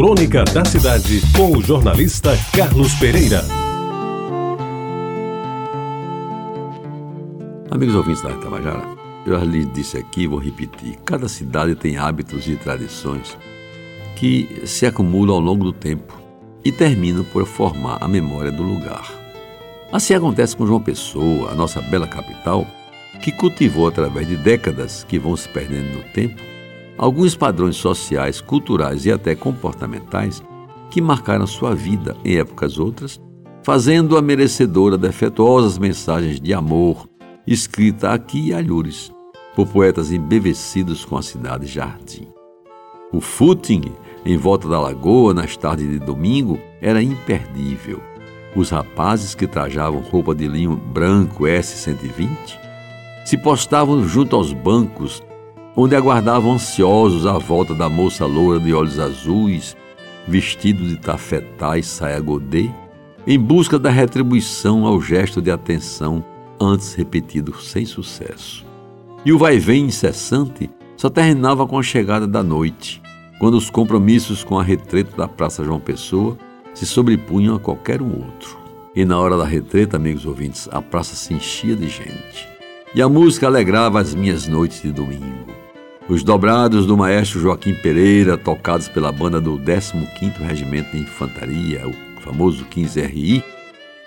Crônica da Cidade, com o jornalista Carlos Pereira. Amigos ouvintes da Tabajara, eu já lhes disse aqui, vou repetir: cada cidade tem hábitos e tradições que se acumulam ao longo do tempo e terminam por formar a memória do lugar. Assim acontece com João Pessoa, a nossa bela capital, que cultivou através de décadas que vão se perdendo no tempo alguns padrões sociais, culturais e até comportamentais que marcaram sua vida em épocas outras, fazendo-a merecedora de afetuosas mensagens de amor, escrita aqui e alhures, por poetas embevecidos com a cidade jardim. O footing em volta da lagoa nas tardes de domingo era imperdível. Os rapazes que trajavam roupa de linho branco S120 se postavam junto aos bancos onde aguardavam ansiosos a volta da moça loura de olhos azuis, vestido de tafetá e saia godê, em busca da retribuição ao gesto de atenção antes repetido sem sucesso. E o vai-vem incessante só terminava com a chegada da noite, quando os compromissos com a retreta da Praça João Pessoa se sobrepunham a qualquer um outro. E na hora da retreta, amigos ouvintes, a praça se enchia de gente. E a música alegrava as minhas noites de domingo. Os dobrados do maestro Joaquim Pereira, tocados pela banda do 15º Regimento de Infantaria, o famoso 15RI,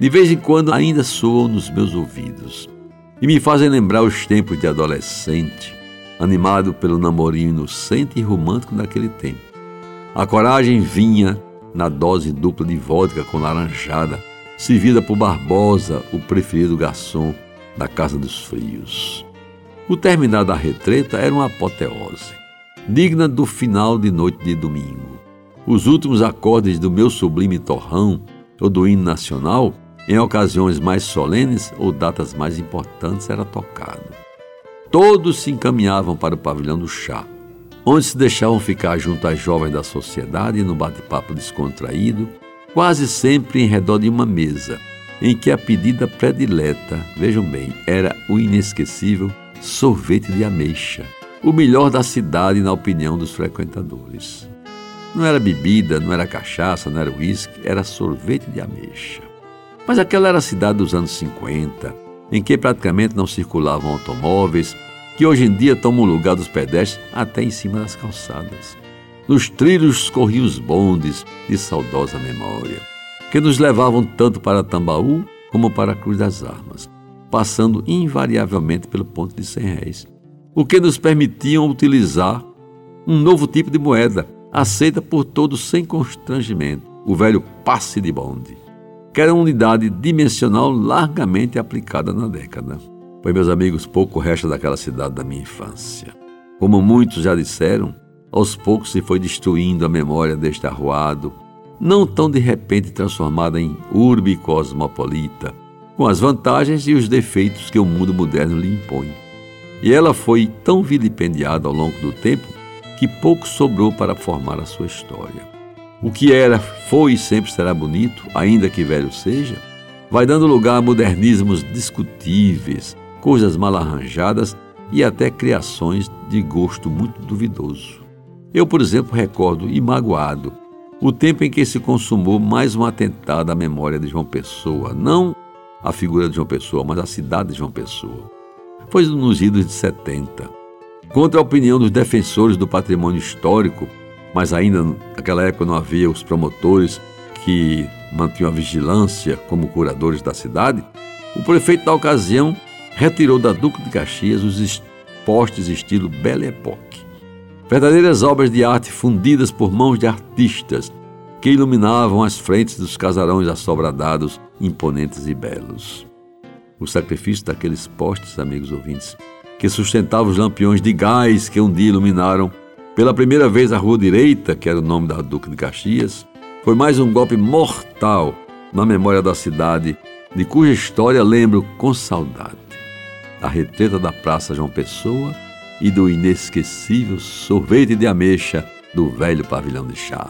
de vez em quando ainda soam nos meus ouvidos e me fazem lembrar os tempos de adolescente, animado pelo namorinho inocente e romântico daquele tempo. A coragem vinha na dose dupla de vodka com laranjada, servida por Barbosa, o preferido garçom da Casa dos Frios. O terminar da retreta era uma apoteose, digna do final de noite de domingo. Os últimos acordes do meu sublime torrão, ou do hino nacional, em ocasiões mais solenes ou datas mais importantes, era tocado. Todos se encaminhavam para o pavilhão do chá, onde se deixavam ficar junto às jovens da sociedade no bate-papo descontraído, quase sempre em redor de uma mesa, em que a pedida predileta, vejam bem, era o inesquecível sorvete de ameixa, o melhor da cidade na opinião dos frequentadores. Não era bebida, não era cachaça, não era uísque, era sorvete de ameixa. Mas aquela era a cidade dos anos 50, em que praticamente não circulavam automóveis, que hoje em dia tomam o lugar dos pedestres até em cima das calçadas. Nos trilhos corriam os bondes de saudosa memória, que nos levavam tanto para Tambaú como para a Cruz das Armas passando invariavelmente pelo ponto de 100 réis, o que nos permitiam utilizar um novo tipo de moeda, aceita por todos sem constrangimento, o velho passe de bonde, que era uma unidade dimensional largamente aplicada na década. Pois, meus amigos, pouco resta daquela cidade da minha infância. Como muitos já disseram, aos poucos se foi destruindo a memória deste arruado, não tão de repente transformada em urbe cosmopolita, com as vantagens e os defeitos que o mundo moderno lhe impõe. E ela foi tão vilipendiada ao longo do tempo que pouco sobrou para formar a sua história. O que era, foi e sempre será bonito, ainda que velho seja, vai dando lugar a modernismos discutíveis, coisas mal arranjadas e até criações de gosto muito duvidoso. Eu, por exemplo, recordo, e magoado, o tempo em que se consumou mais um atentado à memória de João Pessoa, não a figura de João Pessoa, mas a cidade de João Pessoa. Foi nos idos de 70. Contra a opinião dos defensores do patrimônio histórico, mas ainda naquela época não havia os promotores que mantinham a vigilância como curadores da cidade, o prefeito da ocasião retirou da Duque de Caxias os postes estilo Belle Époque. Verdadeiras obras de arte fundidas por mãos de artistas que iluminavam as frentes dos casarões assobradados, imponentes e belos. O sacrifício daqueles postes, amigos ouvintes, que sustentavam os lampiões de gás que um dia iluminaram pela primeira vez a Rua Direita, que era o nome da Duque de Caxias, foi mais um golpe mortal na memória da cidade, de cuja história lembro com saudade. A retreta da Praça João Pessoa e do inesquecível sorvete de ameixa do velho pavilhão de chá.